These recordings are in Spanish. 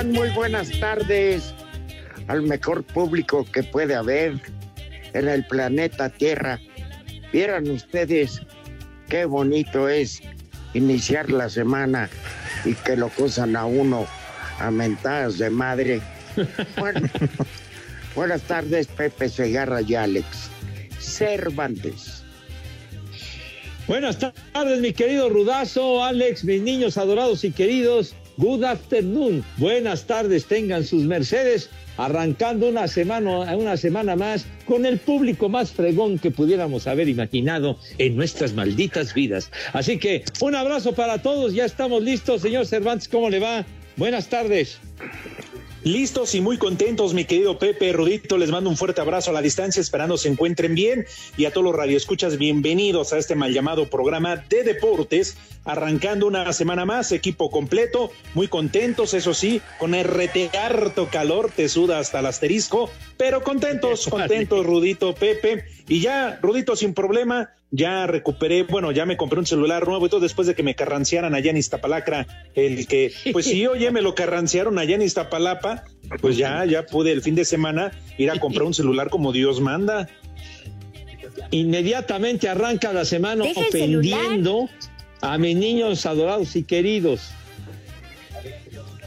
Están? Muy buenas tardes al mejor público que puede haber en el planeta Tierra. Vieran ustedes qué bonito es iniciar la semana y que lo cosan a uno a mentadas de madre. Bueno, buenas tardes, Pepe Segarra y Alex Cervantes. Buenas tardes, mi querido Rudazo, Alex, mis niños adorados y queridos. Good afternoon. Buenas tardes, tengan sus mercedes. Arrancando una semana, una semana más con el público más fregón que pudiéramos haber imaginado en nuestras malditas vidas. Así que un abrazo para todos. Ya estamos listos, señor Cervantes. ¿Cómo le va? Buenas tardes. Listos y muy contentos, mi querido Pepe Rudito. Les mando un fuerte abrazo a la distancia, esperando se encuentren bien. Y a todos los radioescuchas, bienvenidos a este mal llamado programa de deportes. Arrancando una semana más, equipo completo, muy contentos, eso sí, con rete harto calor, te suda hasta el asterisco, pero contentos, contentos, Rudito, Pepe. Y ya, Rudito, sin problema, ya recuperé, bueno, ya me compré un celular nuevo y todo después de que me carranciaran allá en Iztapalacra, el que, pues sí, oye, me lo carranciaron allá en Iztapalapa, pues ya, ya pude el fin de semana ir a comprar un celular como Dios manda. Inmediatamente arranca la semana ofendiendo a mis niños adorados y queridos.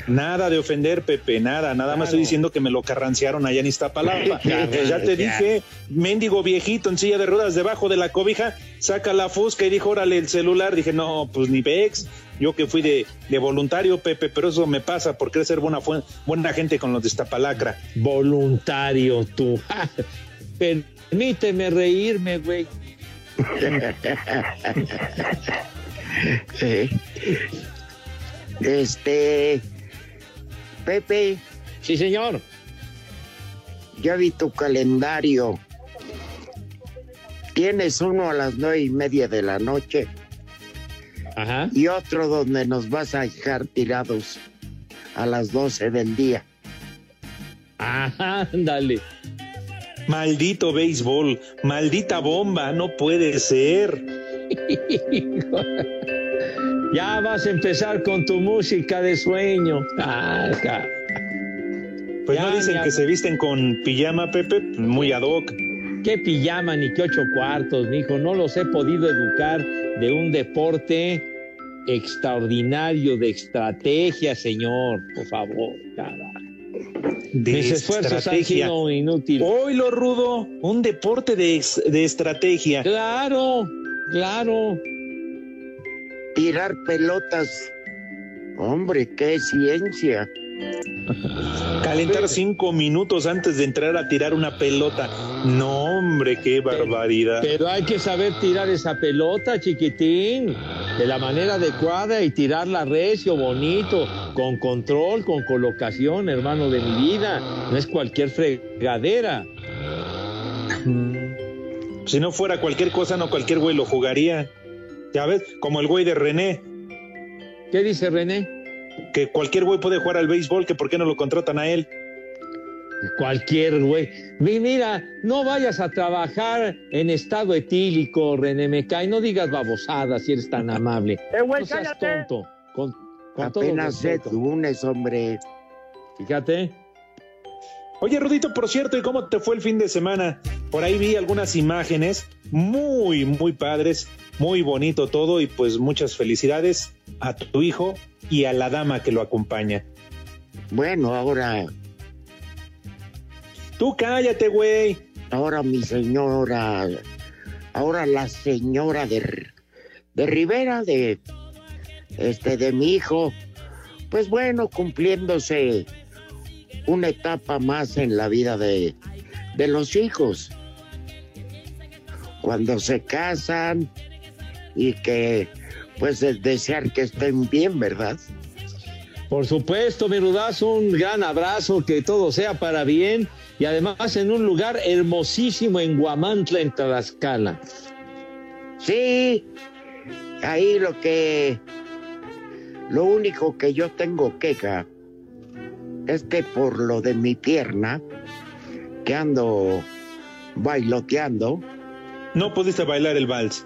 Nada de ofender, Pepe, nada, nada más estoy diciendo que me lo carranciaron allá en Iztapalapa. Ya te dije, mendigo viejito en silla de ruedas debajo de la cobija, saca la fusca y dijo, órale el celular. Dije, no, pues ni vex, yo que fui de, de voluntario, Pepe, pero eso me pasa por querer ser buena, buena gente con los de Iztapalacra. Voluntario tú. Permíteme reírme, güey. Eh, Este, Pepe, Sí, señor. ya vi tu calendario. Tienes uno a las nueve y media de la noche Ajá. y otro donde nos vas a dejar tirados a las doce del día. Ajá, ándale. Maldito béisbol, maldita bomba, no puede ser. ya vas a empezar con tu música de sueño. Ah, Pues Ya, no dicen ya. que se visten con pijama, Pepe, muy ad hoc. qué pijama ni qué ocho cuartos, mijo. No los he podido educar de un deporte extraordinario de estrategia, señor. Por favor, carajo. De Mis esfuerzos han sido inútiles. Hoy lo rudo, un deporte de, de estrategia. Claro, claro. Tirar pelotas. Hombre, qué ciencia. Calentar cinco minutos antes de entrar a tirar una pelota. No, hombre, qué barbaridad. Pero hay que saber tirar esa pelota, chiquitín, de la manera adecuada y tirarla recio, bonito, con control, con colocación, hermano de mi vida. No es cualquier fregadera. Si no fuera cualquier cosa, no cualquier güey lo jugaría. Ya ves, como el güey de René, ¿Qué dice René? que cualquier güey puede jugar al béisbol, que por qué no lo contratan a él. Cualquier güey. Mi- Mira, no vayas a trabajar en estado etílico, René, me cae. No digas babosadas si eres tan amable. no seas tonto. Con, con todo Apenas es respeto. lunes, hombre. Fíjate. Oye, Rudito, por cierto, ¿y cómo te fue el fin de semana? Por ahí vi algunas imágenes muy, muy padres, muy bonito todo y pues muchas felicidades a tu hijo y a la dama que lo acompaña. Bueno, ahora, Tú cállate, güey. ahora mi señora, ahora la señora de, de Rivera, de, este, de mi hijo, pues bueno, cumpliéndose una etapa más en la vida de, de los hijos. Cuando se casan y que, pues, es desear que estén bien, ¿verdad? Por supuesto, mi rudazo, un gran abrazo, que todo sea para bien y además en un lugar hermosísimo en Guamantla, en Tlaxcala. Sí, ahí lo que, lo único que yo tengo queja es que por lo de mi pierna, que ando bailoteando, No pudiste bailar el vals.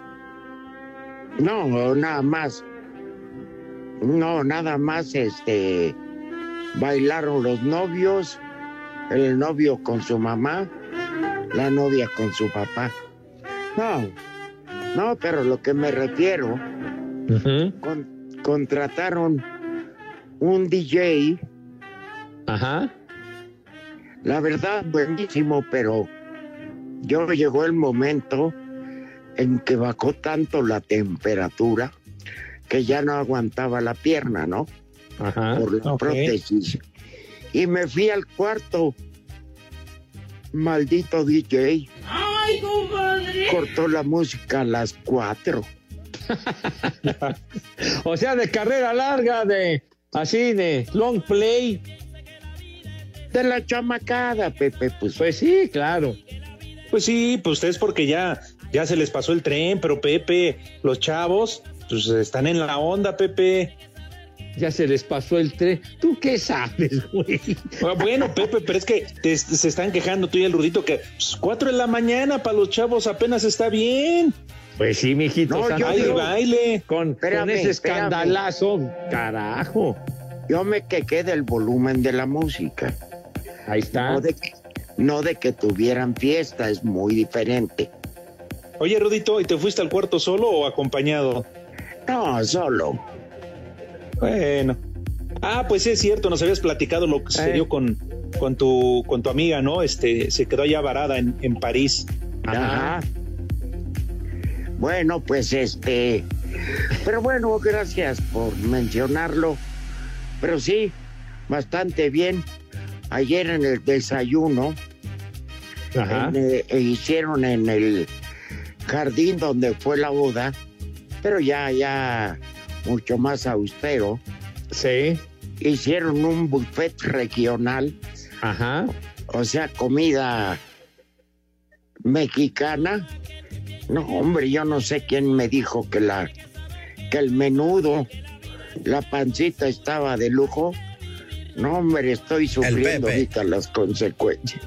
No, nada más, no, nada más, este, bailaron los novios, el novio con su mamá, la novia con su papá. No, no, pero lo que me refiero, con- contrataron un DJ, Ajá. la verdad buenísimo, pero yo llegó el momento en que bajó tanto la temperatura que ya no aguantaba la pierna, ¿no? Ajá. Por la prótesis. Y me fui al cuarto. Maldito DJ. ¡Ay, compadre! Cortó la música a las cuatro. O sea, de carrera larga, de así, de long play. De la chamacada, Pepe, pues Pues sí, claro. Pues sí, pues es porque ya, ya se les pasó el tren, pero Pepe, los chavos, pues están en la onda, Pepe. Ya se les pasó el tren. ¿Tú qué sabes, güey? Ah, Bueno, Pepe, pero es que te- se están quejando tú y el Rudito que pues, cuatro de la mañana para los chavos apenas está bien. Pues sí, mijito. No, santo. yo Baile, con, con Espérame, espérame. escandalazo, carajo. yo me quejé del volumen de la música. Ahí está. No de, que, no de que tuvieran fiesta, es muy diferente. Oye, Rudito, ¿y te fuiste al cuarto solo o acompañado? No, solo. Bueno. Ah, pues sí es cierto, nos habías platicado lo que Eh. sucedió con, con, tu, con tu amiga, ¿no? Este, se quedó allá varada en, en París. Ajá. Bueno, pues este. Pero bueno, gracias por mencionarlo. Pero sí, bastante bien. Ayer en el desayuno Ajá. en, eh, hicieron en el jardín donde fue la boda, pero ya, ya mucho más austero. Sí. Hicieron un buffet regional, Ajá. o sea, comida mexicana. No, hombre, yo no sé quién me dijo que la que el menudo, la pancita estaba de lujo. No, hombre, estoy sufriendo ahorita las consecuencias.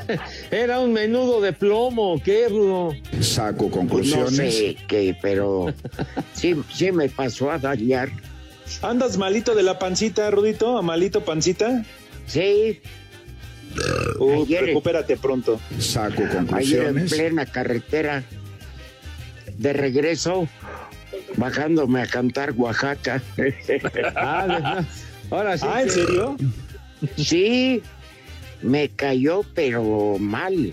Era un menudo de plomo, ¿qué, Rudo? Saco Pues no conclusiones. sé qué, pero sí, sí me pasó a dañar. ¿Andas malito de la pancita, Rudito? ¿A malito pancita? Sí, Uh, Ayer- recupérate pronto. Saco ayer en conclusiones. plena carretera de regreso, bajándome a cantar Oaxaca. Ah, ah, ahora sí. Ah, ¿en serio? Sí, me cayó, pero mal.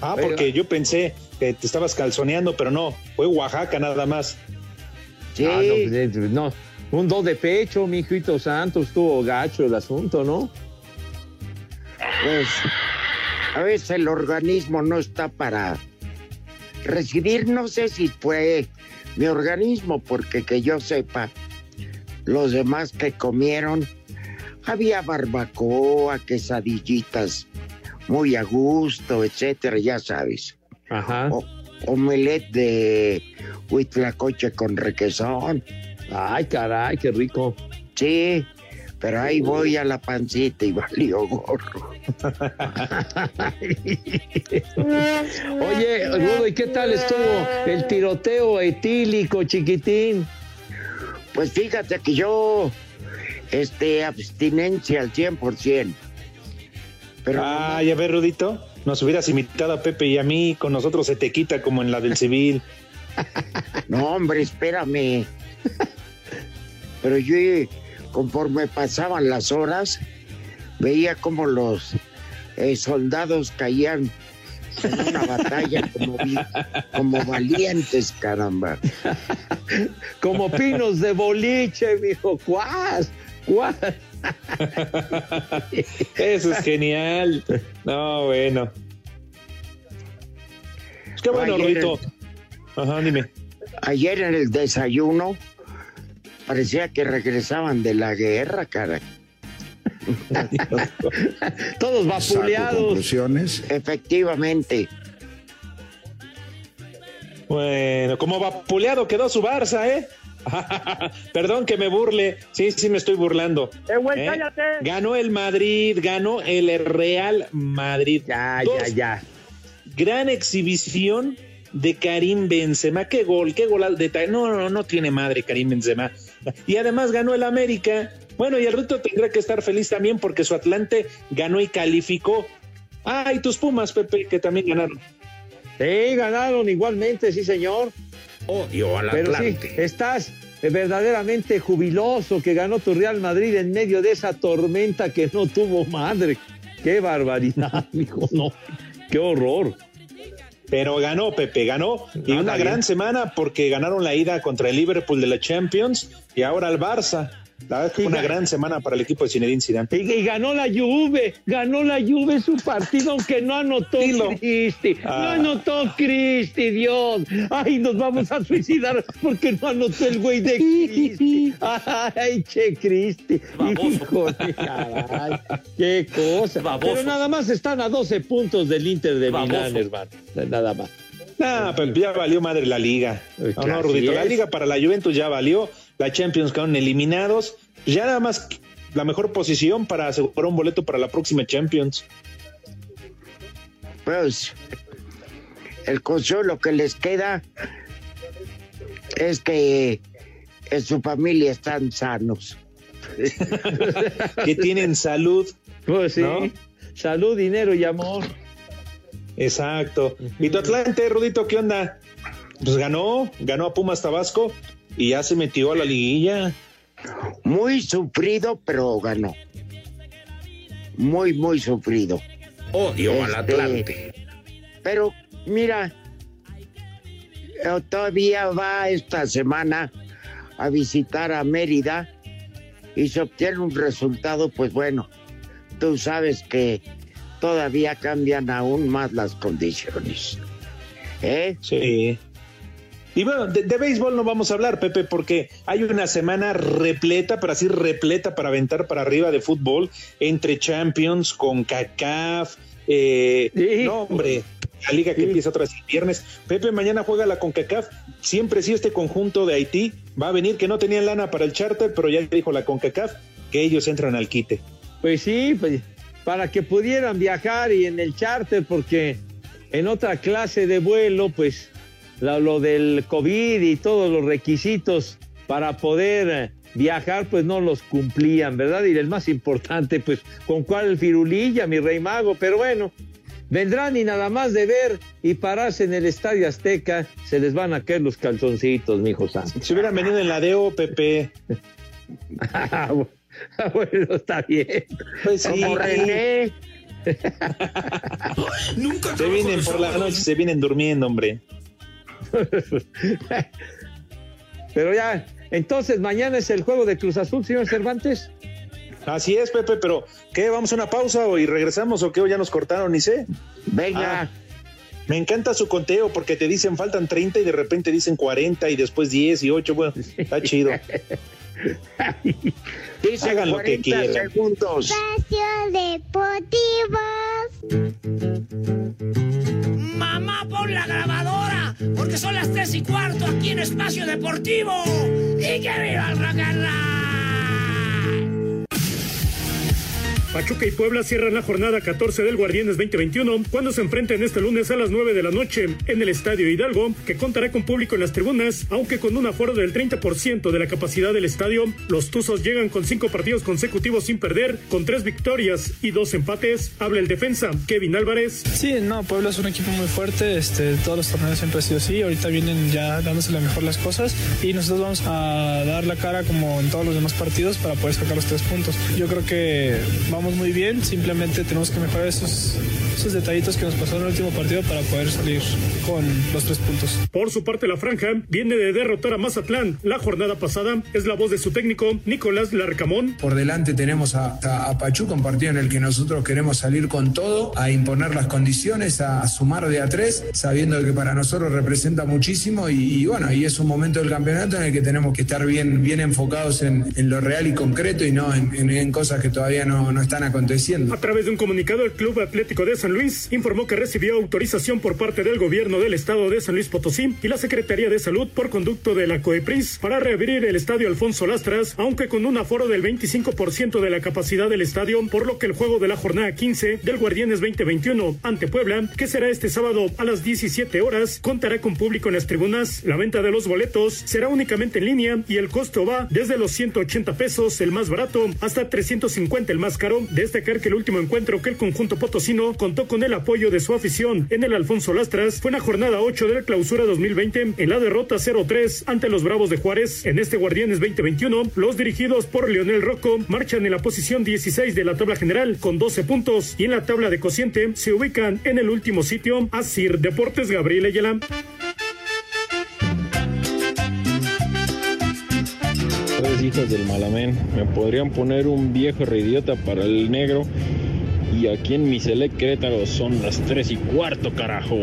Ah, Pero- porque yo pensé que te estabas calzoneando, pero no, fue Oaxaca nada más. Sí, Ah, no, pues, eh, no, un do de pecho, mi hijito santo, estuvo gacho el asunto, ¿no? pues a veces el organismo no está para recibir, no sé si fue mi organismo, porque que yo sepa, los demás que comieron, había barbacoa, quesadillitas muy a gusto, etcétera, ya sabes. Ajá. O- omelette de huitlacoche con requesón. Ay, caray, qué rico. Sí, pero ahí voy a la pancita y valió gorro. Oye, Rudo, ¿y qué tal estuvo el tiroteo etílico, chiquitín? Pues fíjate que yo, este, abstinencia al 100%. Pero Ah, ya ves, Rudito. Nos hubieras invitado a Pepe y a mí, con nosotros se te quita como en la del civil. no, hombre, espérame. Pero yo, conforme pasaban las horas, veía como los eh, soldados caían en una batalla como, valientes, caramba. Como pinos de boliche, mijo. ¡Cuás! ¡Cuás! Eso es genial. No, bueno. Qué bueno, Ayer- Rudito. Ajá, dime. Ayer en el desayuno parecía que regresaban de la guerra, cara. Todos vapuleados. conclusiones. Efectivamente. Bueno, como vapuleado quedó su Barça, ¿eh? Perdón que me burle. Sí, sí me estoy burlando. ¡Eh, güey, ¿Eh? cállate! Ganó el Madrid, ganó el Real Madrid. Ya, Dos ya, ya. gran exhibición de Karim Benzema. Qué gol, qué gol. De no, no, no tiene madre Karim Benzema. Y además ganó el América. Bueno, y el Ruto tendrá que estar feliz también porque su Atlante ganó y calificó. Ah, y tus Pumas, Pepe, que también ganaron. Sí, ganaron igualmente, sí, señor. Odio al Pero sí, Atlante. estás verdaderamente jubiloso que ganó tu Real Madrid en medio de esa tormenta que no tuvo madre. Qué barbaridad, hijo, no. Qué horror. Pero ganó, Pepe, ganó. Y Ah, una gran semana porque ganaron la ida contra el Liverpool de la Champions y ahora el Barça. La verdad es que Y fue una gran semana para el equipo de Zinedine Zidane. Y, y ganó la Juve, ganó la Juve su partido, aunque no anotó Dilo. Cristi, no Ah. anotó Cristi, Dios. Ay, nos vamos a suicidar porque no anotó el güey de Cristi. Ay, che, Cristi. Híjole, caray, qué cosa. Pero nada más están a 12 puntos del Inter de Milán, hermano. Nada más. Ah, pero ya valió madre la liga. No, no, Rudito, la liga para la Juventus ya valió. La Champions quedaron eliminados. Ya nada más la mejor posición para asegurar un boleto para la próxima Champions. Pues el consuelo que les queda es que en su familia están sanos. que tienen salud. Pues sí. ¿No? Salud, dinero y amor. Exacto. ¿Y tu Atlante, Rudito, qué onda? Pues ganó, ganó a Pumas Tabasco y ya se metió a la liguilla. Muy sufrido, pero ganó. Muy, muy sufrido. Odio al Este, Atlante. Pero mira, eh, todavía va esta semana a visitar a Mérida y se obtiene un resultado, pues bueno, tú sabes que todavía cambian aún más las condiciones. ¿Eh? Sí. Y bueno, de, de béisbol no vamos a hablar, Pepe, porque hay una semana repleta, pero así repleta para aventar para arriba de fútbol entre Champions, con CACAF. Eh, Sí. No, hombre, la liga que Sí. empieza otra vez el viernes. Pepe, mañana juega la CONCACAF. Siempre sí este conjunto de Haití va a venir, que no tenían lana para el charter, pero ya dijo la CONCACAF que ellos entran al quite. Pues sí, pues, para que pudieran viajar y en el charter, porque en otra clase de vuelo, pues lo, lo del COVID y todos los requisitos para poder eh, viajar, pues no los cumplían, ¿verdad? Y el más importante, pues, ¿con cuál firulilla, mi rey mago? Pero bueno, vendrán y nada más de ver y pararse en el Estadio Azteca, se les van a caer los calzoncitos, mi hijo santo. Si hubieran venido en la DEO, Pepe. Ah, bueno, está bien. Pues sí, René. se vienen por la noche, se vienen durmiendo, hombre. Pero ya, entonces mañana es el juego de Cruz Azul, señor Cervantes. Así es, Pepe, pero ¿qué? ¿Vamos a una pausa o y regresamos o qué? ¿O ya nos cortaron? Ni sé. Venga. Ah, me encanta su conteo porque te dicen faltan 30 y de repente dicen 40 y después 10 y 8. Bueno, está chido. Dice hagan lo que 40 quieran. segundos. Espacio Deportivo. Mamá, por pon la grabadora, porque son las tres y cuarto aquí en Espacio Deportivo. ¡Y que viva el rock and! Pachuca y Puebla cierran la jornada 14 del Guardianes 2021 cuando se enfrenten este lunes a las 9 de la noche en el Estadio Hidalgo, que contará con público en las tribunas, aunque con un aforo del 30% de la capacidad del estadio. Los Tuzos llegan con cinco partidos consecutivos sin perder, con tres victorias y dos empates. Habla el defensa, Kevin Álvarez. Sí, no, Puebla es un equipo muy fuerte, este, todos los torneos siempre ha sido así, ahorita vienen ya dándose mejor las cosas y nosotros vamos a dar la cara como en todos los demás partidos para poder sacar los tres puntos. Yo creo que vamos muy bien, simplemente tenemos que mejorar esos, esos detallitos que nos pasaron en el último partido para poder salir con los tres puntos. Por su parte, la franja viene de derrotar a Mazatlán la jornada pasada. Es la voz de su técnico, Nicolás Larcamón. Por delante tenemos a, a, a Pachuca, un partido en el que nosotros queremos salir con todo, a imponer las condiciones, a, sumar de a tres, sabiendo que para nosotros representa muchísimo y, y, bueno, y es un momento del campeonato en el que tenemos que estar bien, bien enfocados en, en lo real y concreto y no en, en, en cosas que todavía no, no están aconteciendo. A través de un comunicado, el Club Atlético de San Luis informó que recibió autorización por parte del gobierno del estado de San Luis Potosí y la Secretaría de Salud por conducto de la COEPRIS para reabrir el estadio Alfonso Lastras, aunque con un aforo del 25% de la capacidad del estadio, por lo que el juego de la jornada 15 del Guardianes 2021 ante Puebla, que será este sábado a las 17 horas, contará con público en las tribunas. La venta de los boletos será únicamente en línea y el costo va desde los 180 pesos, el más barato, hasta 350 el más caro. Destacar que el último encuentro que el conjunto potosino contó con el apoyo de su afición en el Alfonso Lastras fue en la jornada 8 de la clausura 2020 en la derrota 0-3 ante los Bravos de Juárez. En este Guardianes 2021, los dirigidos por Leonel Rocco marchan en la posición 16 de la tabla general con 12 puntos y en la tabla de cociente se ubican en el último sitio. Asir Deportes Gabriel Ayala. Tres hijas del malamén. Me podrían poner un viejo reidiota para el negro. Y aquí en mi Select Querétaro son las tres y cuarto, carajo.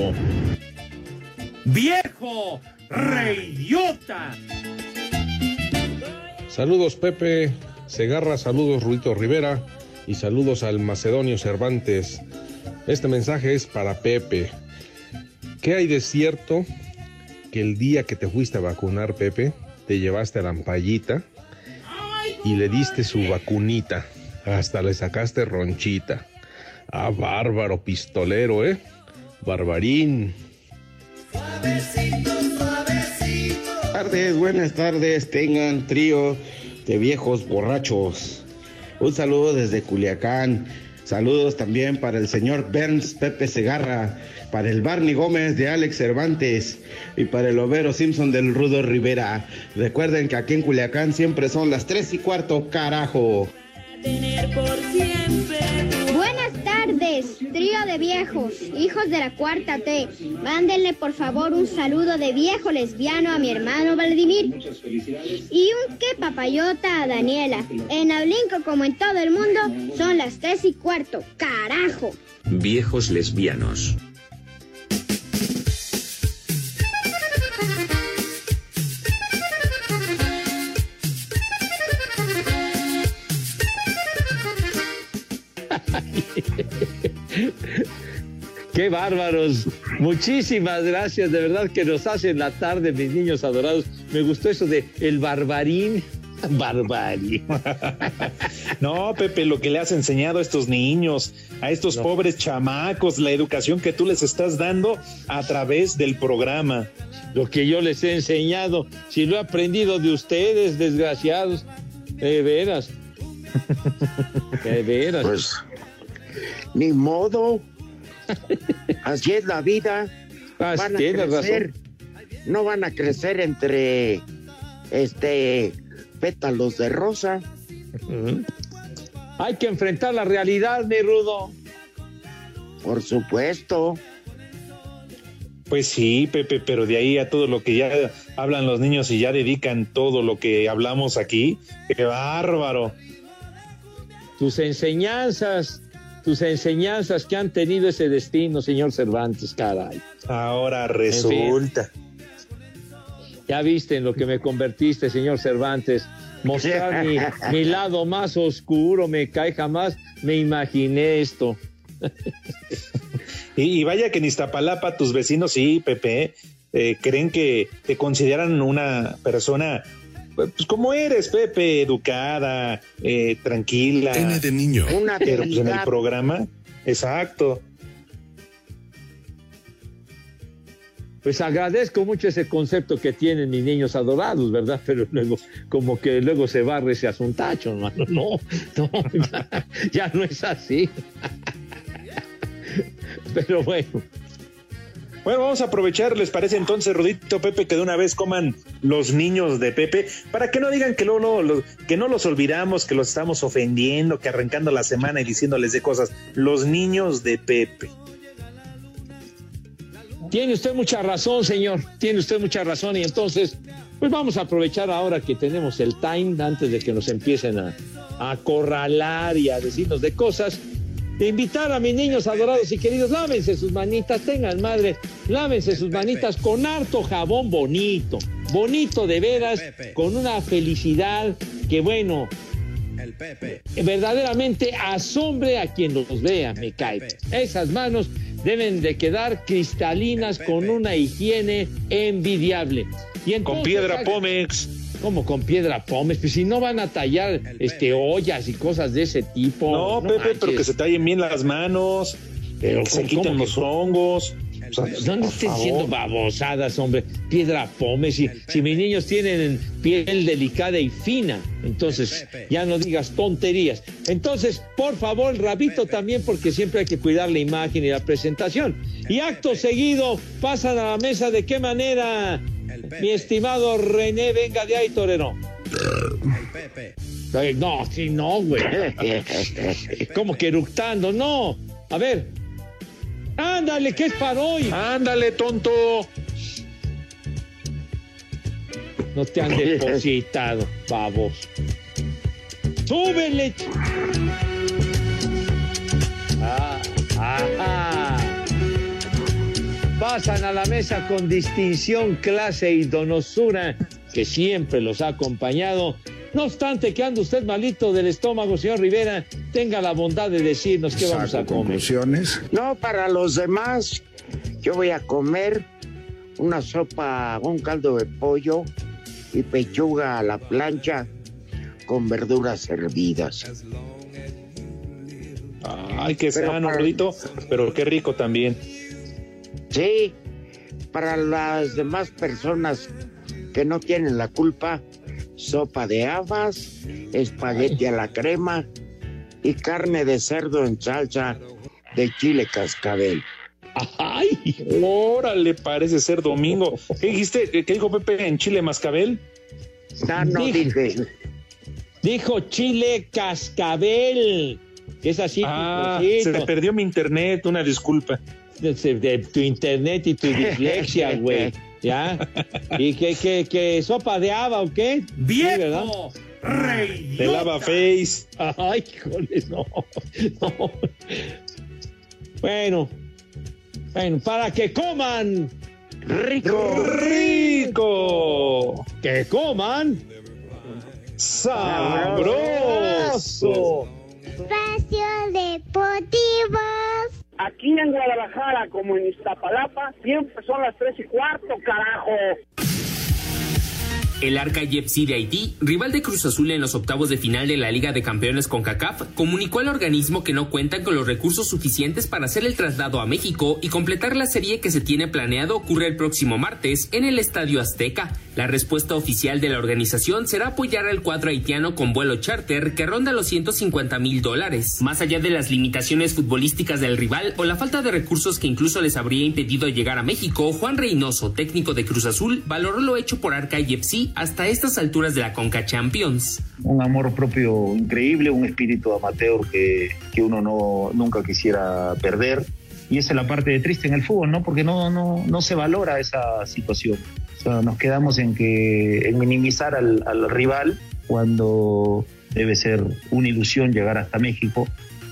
¡Viejo reidiota! Saludos Pepe, Segarra, saludos Ruito Rivera y saludos al Macedonio Cervantes. Este mensaje es para Pepe. ¿Qué hay de cierto que el día que te fuiste a vacunar, Pepe, te llevaste a la ampallita y le diste su vacunita? Hasta le sacaste ronchita. Ah, bárbaro pistolero, ¿eh? Barbarín. tardes, buenas tardes. Tengan trío de viejos borrachos. Un saludo desde Culiacán. Saludos también para el señor Berns Pepe Segarra, para el Barney Gómez de Alex Cervantes y para el Overo Simpson del Rudo Rivera. Recuerden que aquí en Culiacán siempre son las tres y cuarto, carajo. Buenas tardes, trío de viejos, hijos de la cuarta T. Mándenle por favor un saludo de viejo lesbiano a mi hermano Vladimir. Y un que papayota a Daniela. En Ablinco, como en todo el mundo, son las tres y cuarto. ¡Carajo! Viejos lesbianos. Qué bárbaros. Muchísimas gracias. De verdad que nos hacen la tarde, mis niños adorados. Me gustó eso de el barbarín. Barbarie. No, Pepe, lo que le has enseñado a estos niños, a estos No. pobres chamacos, la educación que tú les estás dando a través del programa. Lo que yo les he enseñado, si lo he aprendido de ustedes, desgraciados. De veras. De veras. Pues, ni modo. Así es la vida. Ah, Van a crecer. No van a crecer entre este pétalos de rosa. Hay que enfrentar la realidad, mi rudo. Por supuesto. Pues sí, Pepe, pero de ahí a todo lo que ya hablan los niños y ya dedican todo lo que hablamos aquí, qué bárbaro. Tus enseñanzas, tus enseñanzas que han tenido ese destino, señor Cervantes, caray. Ahora resulta. Ya viste en lo que me convertiste, señor Cervantes. Mostrar mi, mi lado más oscuro, me cae jamás, me imaginé esto. Y, y vaya que en Iztapalapa tus vecinos, sí, Pepe, eh, creen que te consideran una persona pues como eres, Pepe, educada, eh, tranquila. Tiene de niño. Una Pero pues en el programa, exacto. Pues agradezco mucho ese concepto que tienen mis niños adorados, ¿verdad? Pero luego, como que luego se barre ese asuntacho, hermano. No, no, ya, ya no es así. Pero bueno. Bueno, vamos a aprovechar, ¿les parece entonces, Rudito, Pepe, que de una vez coman los niños de Pepe? Para que no digan que, no, no, lo- que no los olvidamos, que los estamos ofendiendo, que arrancando la semana y diciéndoles de cosas. Los niños de Pepe. Tiene usted mucha razón, señor. Tiene usted mucha razón. Y entonces, pues vamos a aprovechar ahora que tenemos el time, antes de que nos empiecen a acorralar y a decirnos de cosas, de invitar a mis niños adorados y queridos, lávense sus manitas, tengan madre, lávense sus manitas con harto jabón bonito, bonito de veras, con una felicidad que, bueno, verdaderamente asombre a quien los vea, me cae. Esas manos deben de quedar cristalinas con una higiene envidiable. Y Con piedra Pómex. ¿Cómo con piedra pómez? Pues si no van a tallar este ollas y cosas de ese tipo. No, Pepe, pero que se tallen bien las manos, Pero que se ¿cómo- quiten los hongos. O sea, No, no estén favor. diciendo babosadas, hombre. Piedra pómez. Si, si mis niños tienen piel delicada y fina, entonces ya no digas tonterías. Entonces, por favor, rabito también, porque siempre hay que cuidar la imagen y la presentación. Y acto seguido, pasan a la mesa. ¿De qué manera, mi estimado René? Venga de ahí, torero. Ay, No, sí, no, güey. Como que eructando, no. A ver. Ándale, ¿qué es para hoy? Ándale, tonto. No te han depositado, babos. ¡Súbele! Ah, ah, ah. Pasan a la mesa con distinción, clase y donosura que siempre los ha acompañado. No obstante que anda usted malito del estómago, señor Rivera, tenga la bondad de decirnos qué vamos a comer. No, para los demás, yo voy a comer una sopa, un caldo de pollo y pechuga a la plancha con verduras hervidas. Ay, sano, para- Rudito, pero qué rico también. Sí, para las demás personas que no tienen la culpa, sopa de habas, espagueti a la crema y carne de cerdo en salsa de chile cascabel. ¡Ay! Órale, parece ser domingo. ¿Qué dijiste? ¿Qué dijo Pepe en Chile Mascabel? No, no Dijo- dije. Dijo chile cascabel. Es así. Ah, se me perdió mi internet, una disculpa. De, tu internet y tu dislexia, güey. ¿Ya? ¿Y qué, qué, qué sopa de haba o qué? ¡Viejo! De lava face. Ay, híjole, no, no. Bueno, bueno, para que coman. Rico. Rico. Que coman. Sabroso. Espacio Deportivo. Aquí en Guadalajara, como en Iztapalapa, siempre son las tres y cuarto, carajo. El Arca de Haití, rival de Cruz Azul en los octavos de final de la Liga de Campeones con CACAF, comunicó al organismo que no cuentan con los recursos suficientes para hacer el traslado a México y completar la serie que se tiene planeado ocurre el próximo martes en el Estadio Azteca. La respuesta oficial de la organización será apoyar al cuadro haitiano con vuelo charter que ronda los 150 mil dólares. Más allá de las limitaciones futbolísticas del rival o la falta de recursos que incluso les habría impedido llegar a México, Juan Reynoso, técnico de Cruz Azul, valoró lo hecho por Arca hasta estas alturas de la Conca Champions. un amor propio increíble, un espíritu amateur que, que uno no, nunca quisiera perder. Y esa es la parte triste en el fútbol, ¿no? Porque no, no, no se valora esa situación. O sea, nos quedamos en, que, en minimizar al, al rival cuando debe ser una ilusión llegar hasta México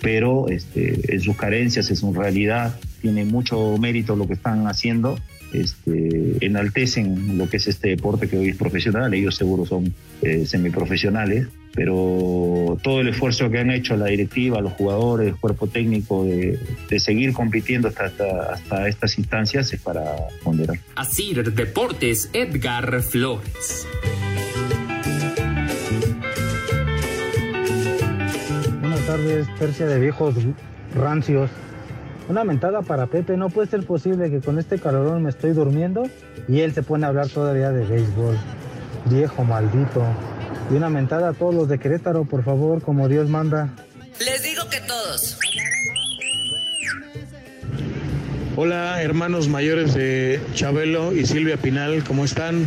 pero este, en sus carencias es una realidad, tiene mucho mérito lo que están haciendo, este, enaltecen lo que es este deporte que hoy es profesional, ellos seguro son eh, semiprofesionales, pero todo el esfuerzo que han hecho la directiva, los jugadores, el cuerpo técnico de, de seguir compitiendo hasta, hasta, hasta, estas instancias es para ponderar. Así Deportes, Edgar Flores. Buenas tardes, tercia de viejos rancios. Una mentada para Pepe, no puede ser posible que con este calorón me estoy durmiendo y él se pone a hablar todavía de béisbol. Viejo maldito. Y una mentada a todos los de Querétaro, por favor, como Dios manda. Les digo que todos. Hola, hermanos mayores de Chabelo y Silvia Pinal, ¿cómo están?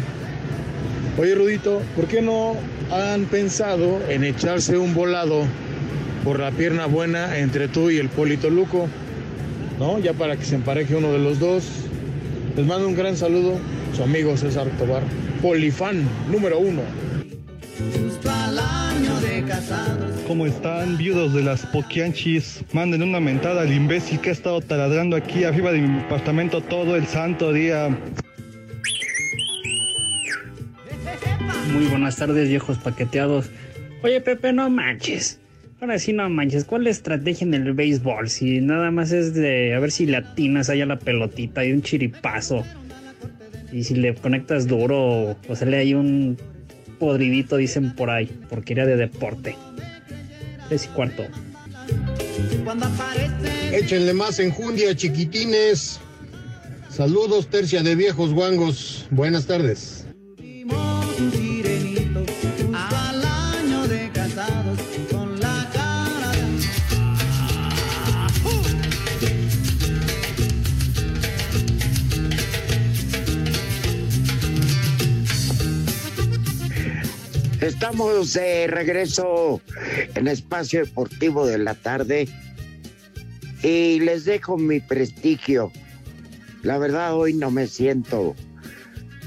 Oye, Rudito, ¿por qué no han pensado en echarse un volado por la pierna buena entre tú y el Polito Luco? ¿No? Ya para que se empareje uno de los dos. Les mando un gran saludo, su amigo César Tobar, Polifan número uno. ¿Cómo están, viudos de las Poquianchis? Manden una mentada al imbécil que ha estado taladrando aquí arriba de mi apartamento todo el santo día. Muy buenas tardes, viejos paqueteados. Oye, Pepe, no manches. Ahora sí, no manches. ¿Cuál es la estrategia en el béisbol? Si nada más es de a ver si latinas allá la pelotita y un chiripazo. Y si le conectas duro o sale ahí un podridito, dicen por ahí, porque era de deporte. Tres y cuarto. Échenle más enjundia, chiquitines. Saludos, tercia de viejos guangos. Buenas tardes. Estamos de regreso en Espacio Deportivo de la Tarde y les dejo mi prestigio. La verdad hoy no me siento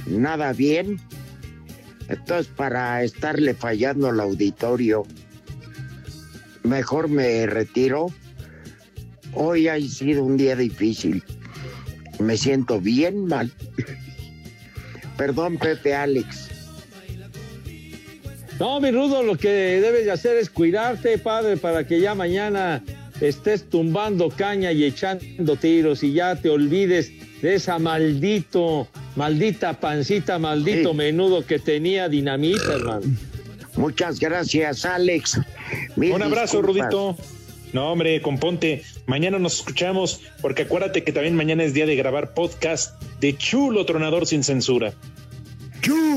nada bien. Entonces para estarle fallando al auditorio, mejor me retiro. Hoy ha sido un día difícil. Me siento bien mal. Perdón, Pepe Alex. No, mi Rudo, lo que debes de hacer es cuidarte, padre, para que ya mañana estés tumbando caña y echando tiros y ya te olvides de esa maldito, maldita pancita, maldito Sí. menudo que tenía dinamita, hermano. Muchas gracias, Alex. Mil Un abrazo, disculpas. Rudito. No, hombre, componte. Mañana nos escuchamos, porque acuérdate que también mañana es día de grabar podcast de Chulo Tronador sin censura.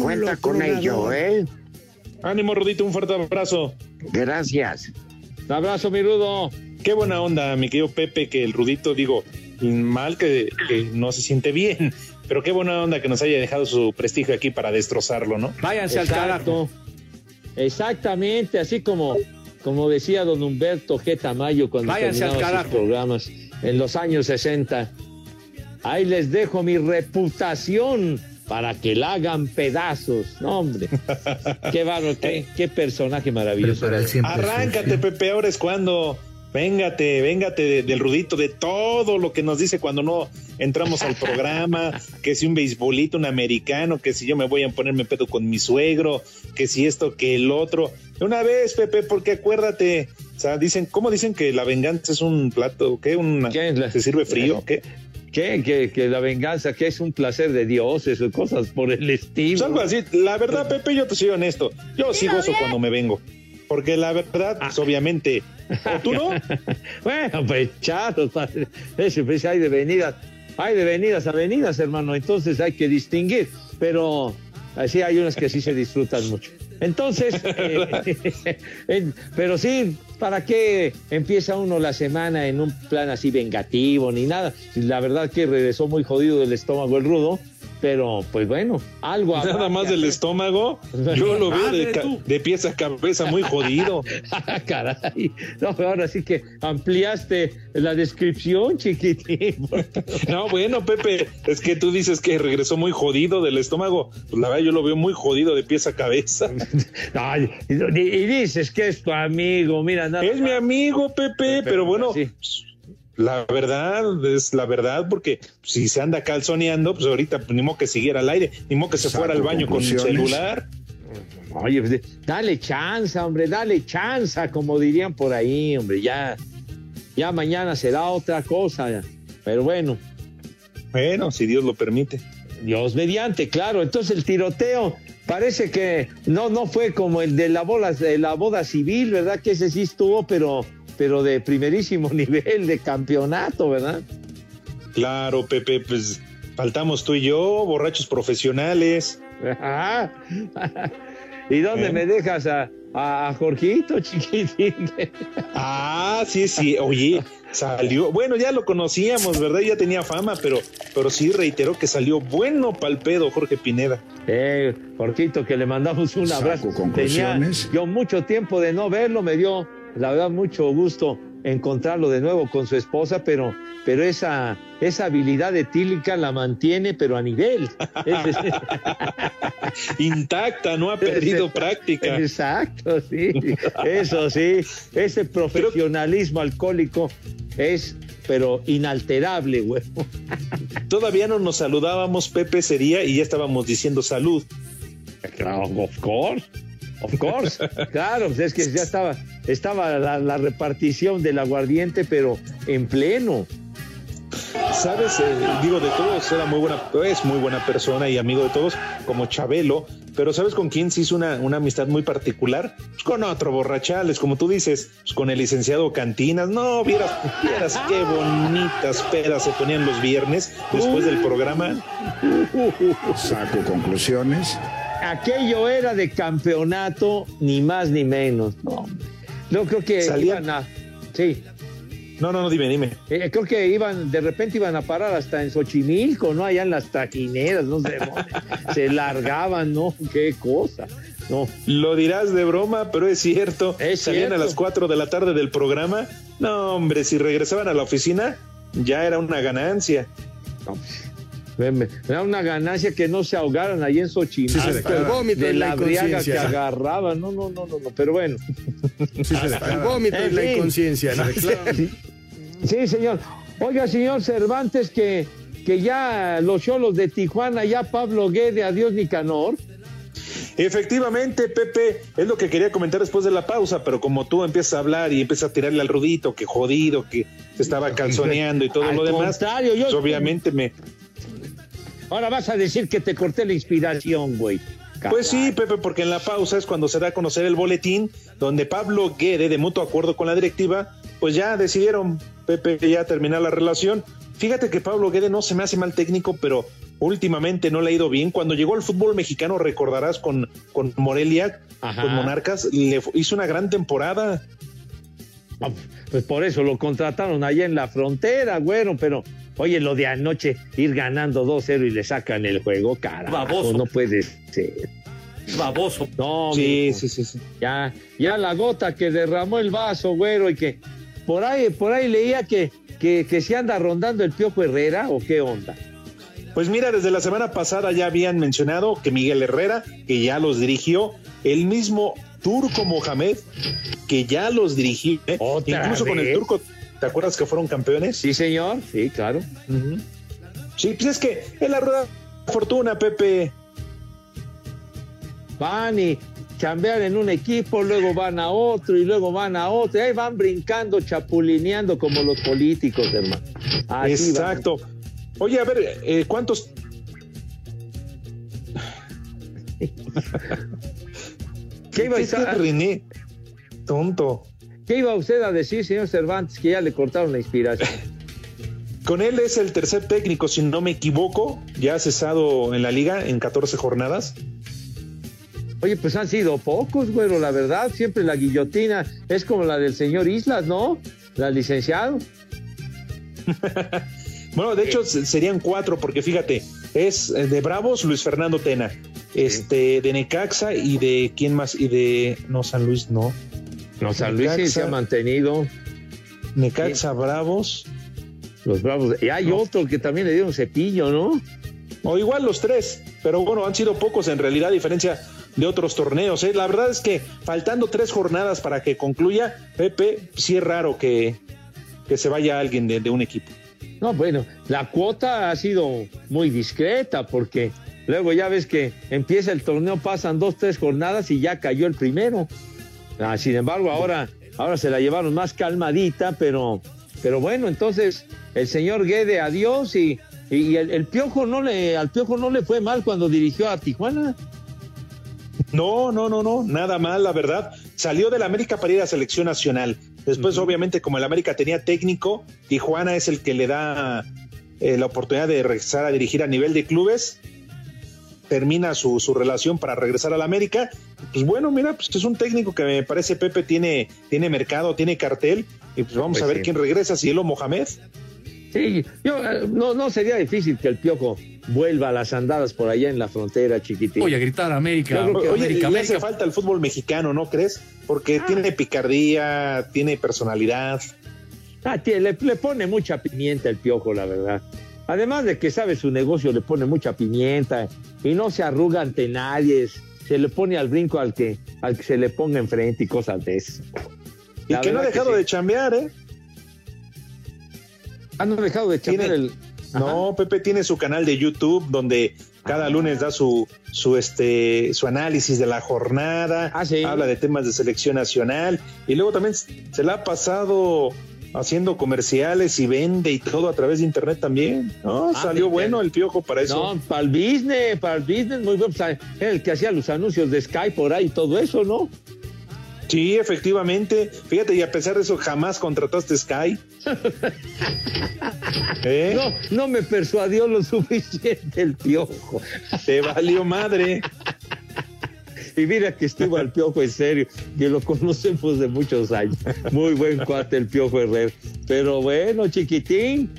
Cuenta con ello, ¿eh? Ánimo, Rudito, un fuerte abrazo. Gracias. Un abrazo, mi Rudo. Qué buena onda, mi querido Pepe, que el Rudito, digo, mal que, que no se siente bien, pero qué buena onda que nos haya dejado su prestigio aquí para destrozarlo, ¿no? Váyanse al carajo. Exactamente, así como, como decía don Humberto G. Tamayo cuando Váyanse al sus programas en los años 60. Ahí les dejo mi reputación para que la hagan pedazos. No, hombre. qué bárbaro, qué, qué personaje maravilloso. Arráncate, Pepe, ahora es cuando. Véngate, véngate de- del rudito, de todo lo que nos dice cuando no entramos al programa, que si un beisbolito, un americano, que si yo me voy a ponerme pedo con mi suegro, que si esto, que el otro. De Una vez, Pepe, porque acuérdate, o sea, dicen, ¿cómo dicen que la venganza es un plato? ¿Qué? Una, ¿Se sirve frío? ¿Qué? ¿Qué? Que, que la venganza, que es un placer de dioses o cosas por el estilo. Pues algo así. La verdad, Pepe, yo te soy honesto. Yo sí gozo cuando me vengo. Porque la verdad, pues, obviamente, ¿o tú no? bueno, pues chatos, padre. Eso, pues hay de venidas, hay de venidas a venidas, hermano. Entonces hay que distinguir. Pero así hay unas que sí se disfrutan mucho. Entonces, eh, pero sí, ¿para qué empieza uno la semana en un plan así vengativo ni nada? La verdad que regresó muy jodido del estómago el rudo, pero pues bueno, algo habrá Nada más del estómago, yo lo veo de, de pies a cabeza muy jodido. Ah, Caray, no, ahora sí que ampliaste la descripción, chiquitín. No, bueno, Pepe, es que tú dices que regresó muy jodido del estómago. Pues la verdad, yo lo veo muy jodido de pies a cabeza. Ay, y, y dices que es tu amigo, mira, nada Es mi amigo, Pepe, pero bueno, sí. La verdad es la verdad, porque si se anda calzoneando, pues ahorita pues, ni modo que siguiera al aire, ni modo que se fuera al baño con conclusiones. celular. Oye, pues, dale chance, hombre, dale chance, como dirían por ahí, hombre, ya, ya mañana será otra cosa, pero bueno. Bueno, si Dios lo permite. Dios mediante, claro. Entonces el tiroteo parece que no, no fue como el de la boda, de la boda civil, ¿verdad? Que ese sí estuvo, pero, pero de primerísimo nivel de campeonato, ¿verdad? Claro, Pepe, pues faltamos tú y yo, borrachos profesionales. Ajá. ¿Y dónde ¿Eh? me dejas a, a, a Jorgito, chiquitín? Ah, sí, sí, oye, salió, bueno, ya lo conocíamos, ¿verdad? Ya tenía fama, pero, pero sí reiteró que salió bueno pa'l pedo, Jorge Pineda. Eh, Jorgito, que le mandamos un Saco abrazo. Tenía conclusiones. yo mucho tiempo de no verlo, me dio, la verdad, mucho gusto encontrarlo de nuevo con su esposa, pero, pero esa, esa habilidad etílica la mantiene, pero a nivel. Intacta, no ha perdido práctica. Exacto, sí. Eso sí, ese profesionalismo alcohólico es, pero inalterable, güey. Todavía no nos saludábamos, Pepe sería, y ya estábamos diciendo salud. Claro, of course. Of course, claro, pues es que ya estaba, estaba la, la repartición del aguardiente, pero en pleno. Sabes, Eh, digo, de todos era muy buena, es muy buena persona y amigo de todos, como Chabelo, pero ¿sabes con quién se hizo una, una amistad muy particular? Pues con otro borrachales, como tú dices, pues con el licenciado Cantinas. No, vieras, vieras qué bonitas pedas se ponían los viernes después del programa. Saco conclusiones. Aquello era de campeonato, ni más ni menos. No, hombre. Yo creo que Salían- iban a. Sí. No, no, no, dime, dime. Eh, creo que iban, de repente iban a parar hasta en Xochimilco, ¿no? Allá en las taquineras, no sé. Se largaban, ¿no? Qué cosa. No. Lo dirás de broma, pero es cierto. Es Salían cierto. a las 4 de la tarde del programa. No, hombre, si regresaban a la oficina, ya era una ganancia. Me, me- me da una ganancia que no se ahogaran ahí en Xochimilco. Sí, el vómito de la la briaga que agarraban. No, no, no, no, no, pero bueno. El vómito En y la fin. inconsciencia. ¿no? Sí, sí, señor. Oiga, señor Cervantes, que, que ya los cholos de Tijuana, ya Pablo Guede, adiós Nicanor. Efectivamente, Pepe, es lo que quería comentar después de la pausa, pero como tú empiezas a hablar y empiezas a tirarle al rudito, que jodido, que se estaba calzoneando y todo Al lo demás, yo- pues obviamente me... Ahora vas a decir que te corté la inspiración, güey. Pues sí, Pepe, porque en la pausa es cuando se da a conocer el boletín, donde Pablo Guede, de mutuo acuerdo con la directiva, pues ya decidieron, Pepe, ya terminar la relación. Fíjate que Pablo Guede no se me hace mal técnico, pero últimamente no le ha ido bien. Cuando llegó al fútbol mexicano, recordarás con, con Morelia, Ajá. con Monarcas, le hizo una gran temporada. Ah, Pues por eso lo contrataron allá en la frontera, güero, pero oye, lo de anoche, ir ganando 2-0 y le sacan el juego, carajo, Baboso. no puede ser. Baboso. No, Sí, mijo. sí, sí, sí. Ya, ya la gota que derramó el vaso, güero, y que por ahí, por ahí leía que, que, que se anda rondando el Piojo Herrera, o qué onda. Pues mira, desde la semana pasada ya habían mencionado que Miguel Herrera, que ya los dirigió, el mismo Turco Mohamed, que ya los dirigió, ¿eh? ¿Otra incluso con el? Turco, ¿te acuerdas que fueron campeones? Sí, señor, sí, claro. Sí, pues es que en la rueda fortuna, Pepe. Van y chambean en un equipo, luego van a otro y luego van a otro, y ahí van brincando, chapulineando como los políticos, hermano. Así van. Exacto. Oye, a ver, eh, ¿cuántos? ¿Qué iba, a ¿Qué René? Tonto. ¿Qué iba usted a decir, señor Cervantes, que ya le cortaron la inspiración? Con él es el tercer técnico, si no me equivoco, ya ha cesado en la liga en 14 jornadas. Oye, pues han sido pocos, güero, la verdad. Siempre la guillotina es como la del señor Islas, ¿no? La licenciado. Bueno, de hecho se- serían cuatro, porque fíjate, es eh, de Bravos Luis Fernando Tena, este, de Necaxa y de quién más, y de no San Luis, no. No, San Luis sí se ha mantenido. Necaxa, Bravos. Los Bravos. Y hay otro que también le dieron cepillo, ¿no? O igual los tres, pero bueno, han sido pocos en realidad, a diferencia de otros torneos. ¿eh? La verdad es que faltando tres jornadas para que concluya, Pepe, sí es raro que, que se vaya alguien de, de un equipo. No, bueno, la cuota ha sido muy discreta porque luego ya ves que empieza el torneo, pasan dos, tres jornadas y ya cayó el primero. Ah, sin embargo, ahora, ahora se la llevaron más calmadita, pero, pero bueno, entonces el señor Guede, adiós y, y el, el piojo no le, al piojo no le fue mal cuando dirigió a Tijuana. No, no, no, no, nada mal, la verdad. Salió del América para ir a selección nacional. Después, obviamente, como el América tenía técnico, Tijuana es el que le da eh, la oportunidad de regresar a dirigir a nivel de clubes. Termina su, su relación para regresar al América. Pues bueno, mira, pues es un técnico que me parece Pepe tiene, tiene mercado, tiene cartel. Y pues vamos Pues a ver sí. quién regresa, si él o Mohamed. Sí, yo, eh, no, no sería difícil que el piojo vuelva a las andadas por allá en la frontera, chiquitín. Voy a gritar América. Yo creo que Oye, América, le América- hace falta el fútbol mexicano, ¿no crees? Porque tiene picardía, tiene personalidad. Ah, tie- le, le pone mucha pimienta el piojo, la verdad. Además de que sabe su negocio, le pone mucha pimienta y no se arruga ante nadie. Se le pone al brinco al que, al que se le ponga enfrente y cosas de eso. Y que no ha dejado sí. de chambear, ¿eh? Ah, no ha dejado de chambear el. No, Pepe tiene su canal de YouTube donde cada lunes da su, su, este, su análisis de la jornada, Ah, habla de temas de selección nacional y luego también se la ha pasado haciendo comerciales y vende y todo a través de internet también. No, Ah, salió bueno el piojo para eso. No, para el business, para el business, muy bueno. el que hacía los anuncios de Sky por ahí y todo eso, ¿no? Sí, efectivamente. Fíjate, y a pesar de eso, jamás contrataste Sky. ¿Eh? No, no me persuadió lo suficiente el piojo. Te valió madre. Y mira que estuvo al Piojo en serio, que lo conocemos de muchos años. Muy buen cuate el Piojo Herrera. Pero bueno, chiquitín.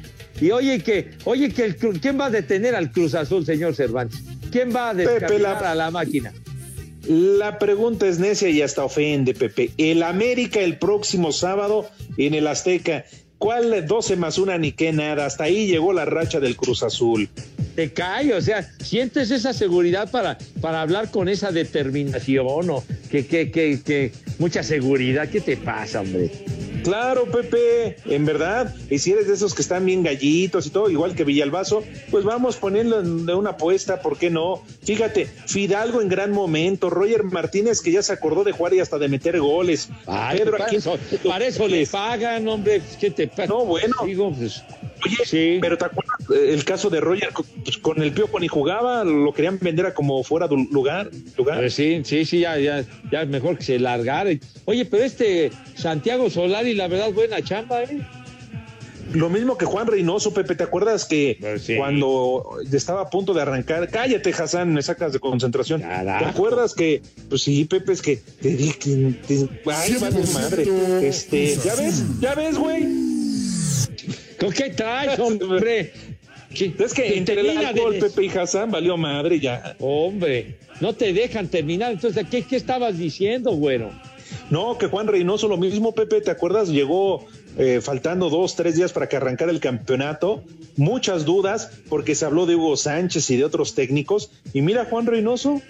Y oye que, oye que el, ¿quién va a detener al Cruz Azul, señor Cervantes? ¿Quién va a descargar la- a la máquina? La pregunta es necia y hasta ofende, Pepe. El América el próximo sábado en el Azteca. ¿Cuál 12 más una ni qué nada? Hasta ahí llegó la racha del Cruz Azul. Te cae, o sea, sientes esa seguridad para, para hablar con esa determinación o que, que, que, que mucha seguridad. ¿Qué te pasa, hombre? Claro, Pepe, en verdad. Y si eres de esos que están bien gallitos y todo, igual que Villalbazo, pues vamos poniendo de una apuesta, ¿por qué no? Fíjate, Fidalgo en gran momento, Roger Martínez que ya se acordó de jugar y hasta de meter goles. Ay, Pedro para, Aquino- eso, para eso le pagan, hombre. ¿Qué te pasa? No, bueno. Digo, pues, Oye, pero ¿te acuerdas eh, el caso de Roger? Pues con el Piojo ni jugaba, lo querían vender a como fuera de lugar. lugar. Pues sí, sí, sí, ya, ya, ya es mejor que se largara. Oye, pero este Santiago Solari, la verdad, buena chamba, ¿eh? Lo mismo que Juan Reynoso, Pepe, ¿te acuerdas que cuando estaba a punto de arrancar, cállate, Hassan, me sacas de concentración. ¿Te acuerdas que, pues sí, Pepe, es que te dije que, te- ay, vale madre, este, ya ves, ya ves, güey. ¿Con qué traes, hombre? Es que entre el termina de- alcohol, Pepe y Hassan valió madre ya. Hombre, no te dejan terminar. Entonces, ¿qué, qué estabas diciendo, güero? No, que Juan Reynoso lo mismo, Pepe, ¿te acuerdas? Llegó eh, faltando dos, tres días para que arrancara el campeonato. Muchas dudas porque se habló de Hugo Sánchez y de otros técnicos. Y mira, Juan Reynoso.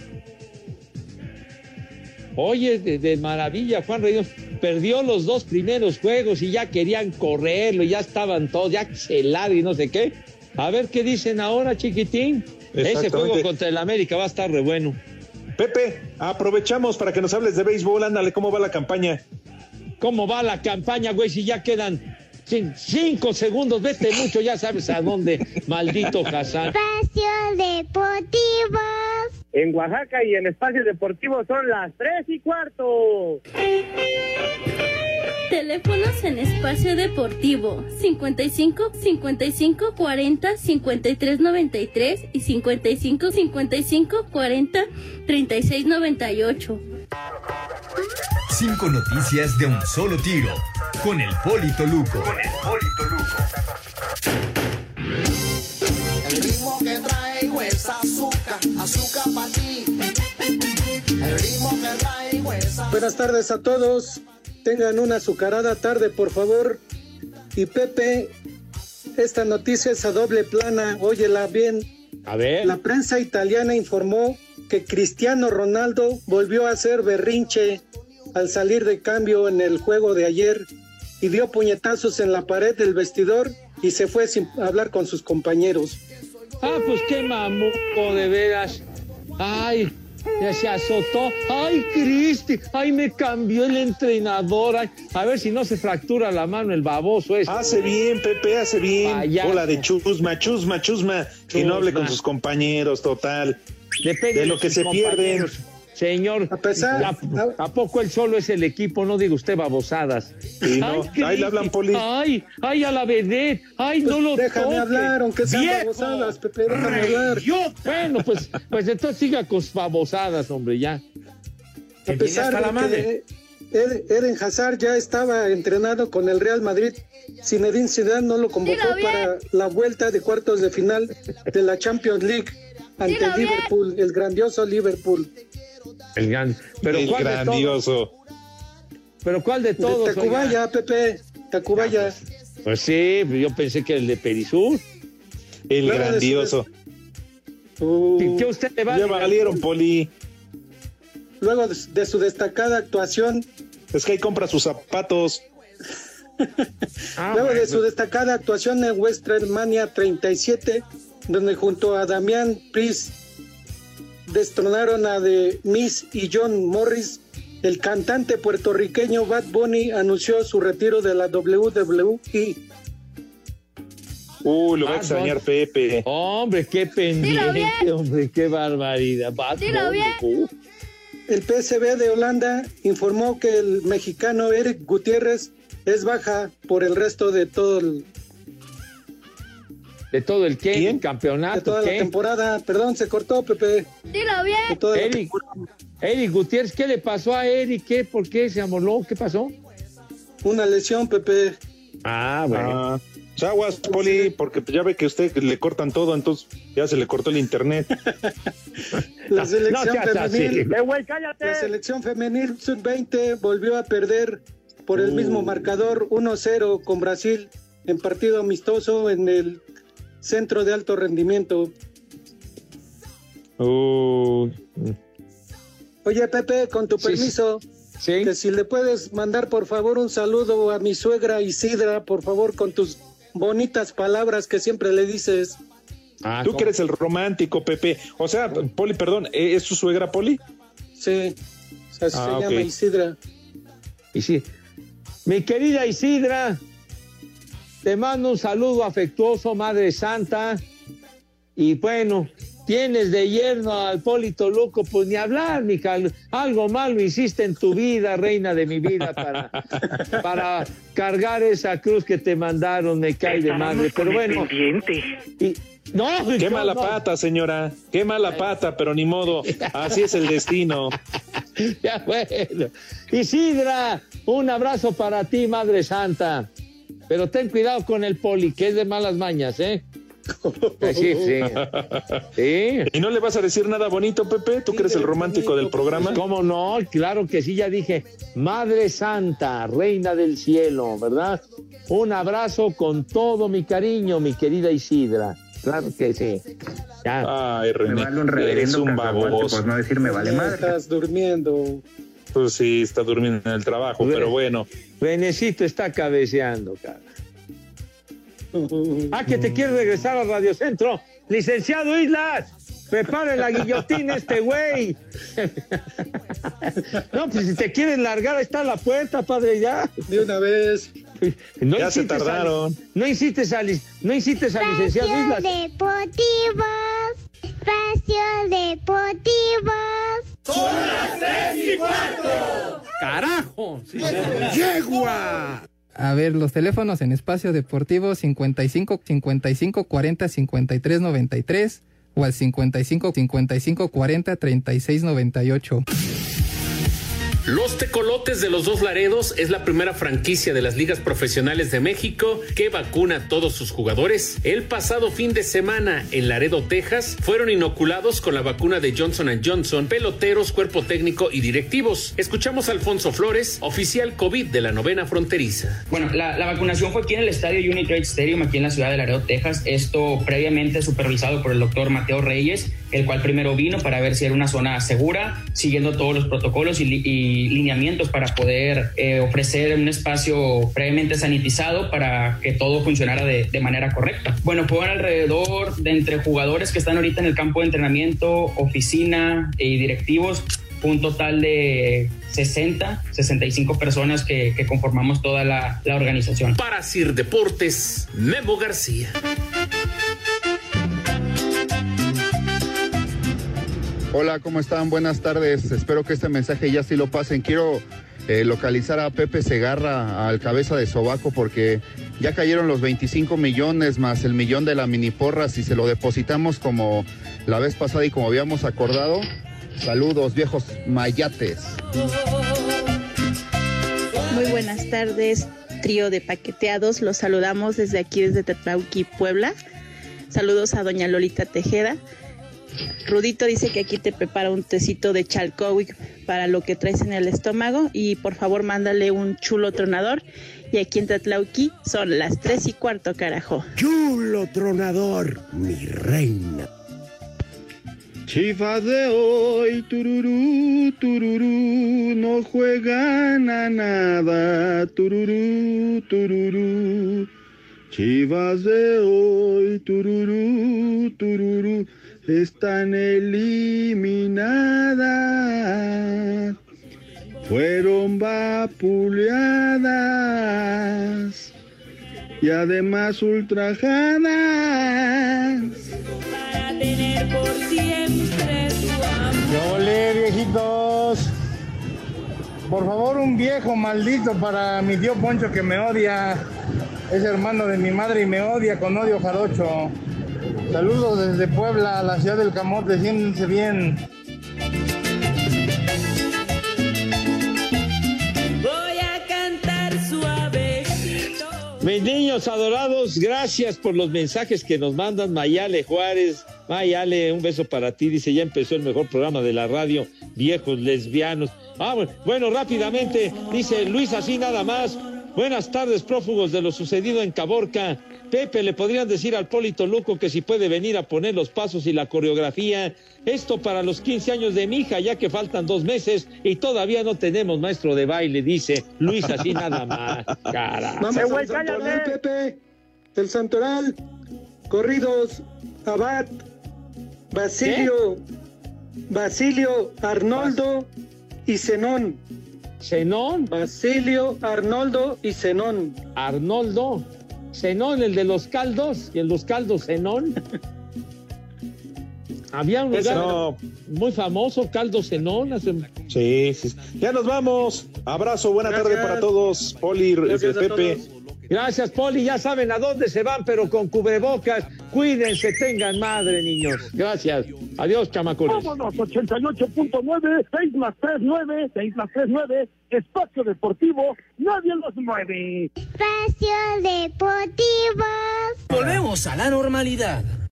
Oye, de, de maravilla, Juan Reynoso. Perdió los dos primeros juegos y ya querían correrlo, ya estaban todos, ya celado y no sé qué. A ver qué dicen ahora, chiquitín. Ese juego contra el América va a estar re bueno. Pepe, aprovechamos para que nos hables de béisbol. Ándale, ¿cómo va la campaña? ¿Cómo va la campaña, güey? Si ya quedan cin- cinco segundos, vete mucho, ya sabes a dónde, maldito Hassan. Espacio Deportivo. En Oaxaca y en Espacio Deportivo son las tres y cuarto. Teléfonos en espacio deportivo 55 55 40 53 93 y 55 55 40 36 98. Cinco noticias de un solo tiro. Con el Polito Luco. Buenas tardes a todos. Tengan una azucarada tarde, por favor. Y Pepe, esta noticia es a doble plana. Óyela bien. A ver. La prensa italiana informó que Cristiano Ronaldo volvió a hacer berrinche al salir de cambio en el juego de ayer y dio puñetazos en la pared del vestidor y se fue sin hablar con sus compañeros. Ah, pues qué mamuco, de veras. Ay, se azotó. Ay, Cristi, ay, me cambió el entrenador. Ay, a ver si no se fractura la mano el baboso ese. Hace bien, Pepe, hace bien. Payaso. Hola de chusma, chusma, chusma. Que no hable con sus compañeros, total. Depende de lo que se pierden. compañeros. Señor, A pesar- ¿a, a poco él solo es el equipo? No diga usted babosadas. Sí, no. Ahí le hablan, Poli. Ay, ay, a la vedette. Ay, no lo Déjame toque. hablar, aunque sean ¡Viejo! babosadas, Pepe, déjame hablar. Bueno, pues, pues entonces siga con babosadas, hombre, ya. A pesar hasta la de madre. que Ed- Eden Hazard ya estaba entrenado con el Real Madrid, Zinedine Zidane no lo convocó para la vuelta de cuartos de final de la Champions League ante Dilo el bien. Liverpool, el grandioso Liverpool. El gran, pero El ¿cuál de todos? grandioso. Pero ¿cuál de De todos? oiga? Tacubaya, Pepe, Tacubaya. Pues sí, yo pensé que el de Perisur. El de su- grandioso. Uh, ¿Qué usted le va a Ya valieron, Poli. luego de, de su destacada actuación, Es que ahí compra sus zapatos. Ah, luego de su destacada actuación en WrestleMania 37, donde junto a Damián Priest destronaron a The Miss y John Morris, el cantante puertorriqueño Bad Bunny anunció su retiro de la WWE. Uy, lo va a extrañar. Pepe. Hombre, qué pendiente, hombre, qué barbaridad. Bad Dilo Bunny, bien. uh. El PSB de Holanda informó que el mexicano Eric Gutiérrez es baja por el resto de todo el- De todo el ¿Quién? de campeonato, toda la temporada. Perdón, se cortó, Pepe. Dilo bien. De Eric. Eric Gutiérrez, ¿qué le pasó a Eric? ¿Qué? ¿Por qué se amoló? ¿Qué pasó? Una lesión, Pepe. Ah, bueno. Ah, Chaguas, Poli, porque ya ve que usted le cortan todo, entonces ya se le cortó el internet. La No, selección no femenil. Eh, güey, cállate. La selección femenil sub-20 volvió a perder por el mismo marcador 1-0 con Brasil en partido amistoso en el centro de alto rendimiento. Oye, Pepe, con tu Sí, permiso, Sí. que si le puedes mandar por favor un saludo a mi suegra Isidra, por favor, con tus bonitas palabras que siempre le dices. Ah, Tú ¿cómo? que eres el romántico, Pepe. O sea, Poli, perdón, ¿eh, ¿es su suegra, Poli? Sí, o sea, Ah, se ok. llama Isidra. Y sí. Mi querida Isidra, te mando un saludo afectuoso, Madre Santa. Y bueno, tienes de yerno al Polito Loco, pues ni hablar, mija. Algo malo hiciste en tu vida, reina de mi vida, para, para cargar esa cruz que te mandaron, me cae de madre. Pero bueno. Y, no, Qué no, mala no. pata, señora. Qué mala pata, pero ni modo. Así es el destino. Ya bueno. Isidra, un abrazo para ti, Madre Santa. Pero ten cuidado con el poli, que es de malas mañas, ¿eh? Sí, sí. Sí. ¿Y no le vas a decir nada bonito, Pepe? ¿Tú que eres el romántico del programa? ¿Cómo no? Claro que sí, ya dije. Madre Santa, Reina del Cielo, ¿verdad? Un abrazo con todo mi cariño, mi querida Isidra. Claro que sí. Ya. Ay, René, Me vale un eres reverendo un cacahuate, baboso. por no decir me vale madre. Estás durmiendo. Pues sí, está durmiendo en el trabajo, pero bueno. Renecito está cabeceando, cara. Ah, que te quiere regresar a Radio Centro. Licenciado Islas, prepare la guillotina este güey. No, pues si te quieren largar, ahí está la puerta, padre, ya. De una vez. No Ya se al- tardaron. no incites al, lic- no incites al licenciado Islas. Deportivos. Espacio Deportivos. ¡Carajo! A ver, los teléfonos en espacio deportivo 55 55 40 53 93 o al 55 55 40 36 98. Los Tecolotes de los Dos Laredos es la primera franquicia de las ligas profesionales de México que vacuna a todos sus jugadores. El pasado fin de semana en Laredo, Texas, fueron inoculados con la vacuna de Johnson Johnson peloteros, cuerpo técnico y directivos. Escuchamos a Alfonso Flores, oficial COVID de la novena fronteriza. Bueno, la, vacunación fue aquí en el estadio Unity Trade Stadium, aquí en la ciudad de Laredo, Texas. Esto previamente supervisado por el doctor Mateo Reyes, el cual primero vino para ver si era una zona segura, siguiendo todos los protocolos y, li- lineamientos para poder eh, ofrecer un espacio previamente sanitizado para que todo funcionara de, manera correcta. Bueno, fueron alrededor de entre jugadores que están ahorita en el campo de entrenamiento, oficina y directivos, un total de 60, 65 personas que, que conformamos toda la, la organización. Para Sir Deportes, Memo García. Hola, ¿cómo están? Buenas tardes. Espero que este mensaje ya sí lo pasen. Quiero eh, localizar a Pepe Segarra, al cabeza de Sobaco, porque ya cayeron los 25 millones más el millón de la mini porra. Si se lo depositamos como la vez pasada y como habíamos acordado. Saludos, viejos mayates. Muy buenas tardes, trío de paqueteados. Los saludamos desde aquí, desde Tetlauqui, Puebla. Saludos a doña Lolita Tejeda. Rudito dice que aquí te prepara un tecito de chalcowic para lo que traes en el estómago y por favor mándale un chulo tronador. Y aquí en Tetlauqui son las tres y cuarto, carajo. Chulo tronador, mi reina. Chivas de hoy, tururú, tururú, no juegan a nada, tururú, tururú. Chivas de hoy, tururú, tururú, están eliminadas. Fueron vapuleadas y además ultrajadas. Para tener por siempre amor. Viejitos. Por favor, un viejo maldito para mi tío Poncho que me odia. Es hermano de mi madre y me odia con odio jarocho. Saludos desde Puebla, la ciudad del Camote. Siéntense bien. Voy a cantar suavecito. Mis niños adorados, gracias por los mensajes que nos mandan. Mayale Juárez, Mayale, un beso para ti. Dice, ya empezó el mejor programa de la radio, viejos lesbianos. Ah, bueno, bueno, rápidamente, dice Luis, así nada más. Buenas tardes, prófugos de lo sucedido en Caborca. Pepe, le podrían decir al Polito Luco que si puede venir a poner los pasos y la coreografía. Esto para los 15 años de mi hija, ya que faltan dos meses y todavía no tenemos maestro de baile, dice Luis, así nada más. Cara. Vamos al Santoral, Pepe. El Santoral. Corridos. Abad. Basilio. Basilio Arnoldo y Zenón. ¿Zenón? Basilio, Arnoldo y Zenón. Arnoldo. Zenón, el de los caldos. Y en los caldos, Zenón. Había un lugar no. muy famoso, Caldo Zenón. hace- Sí, sí. Ya nos vamos. Abrazo, buena Gracias. tarde para todos. Poli, Gracias a Pepe. todos. Gracias, Poli. Ya saben a dónde se van, pero con cubrebocas. Cuídense, tengan madre, niños. Gracias. Adiós, chamacones. Vámonos, 88.9, 6 más 3, 9, 6 más 3, 9, espacio deportivo, nadie los mueve. Espacio Deportivo. Volvemos a la normalidad.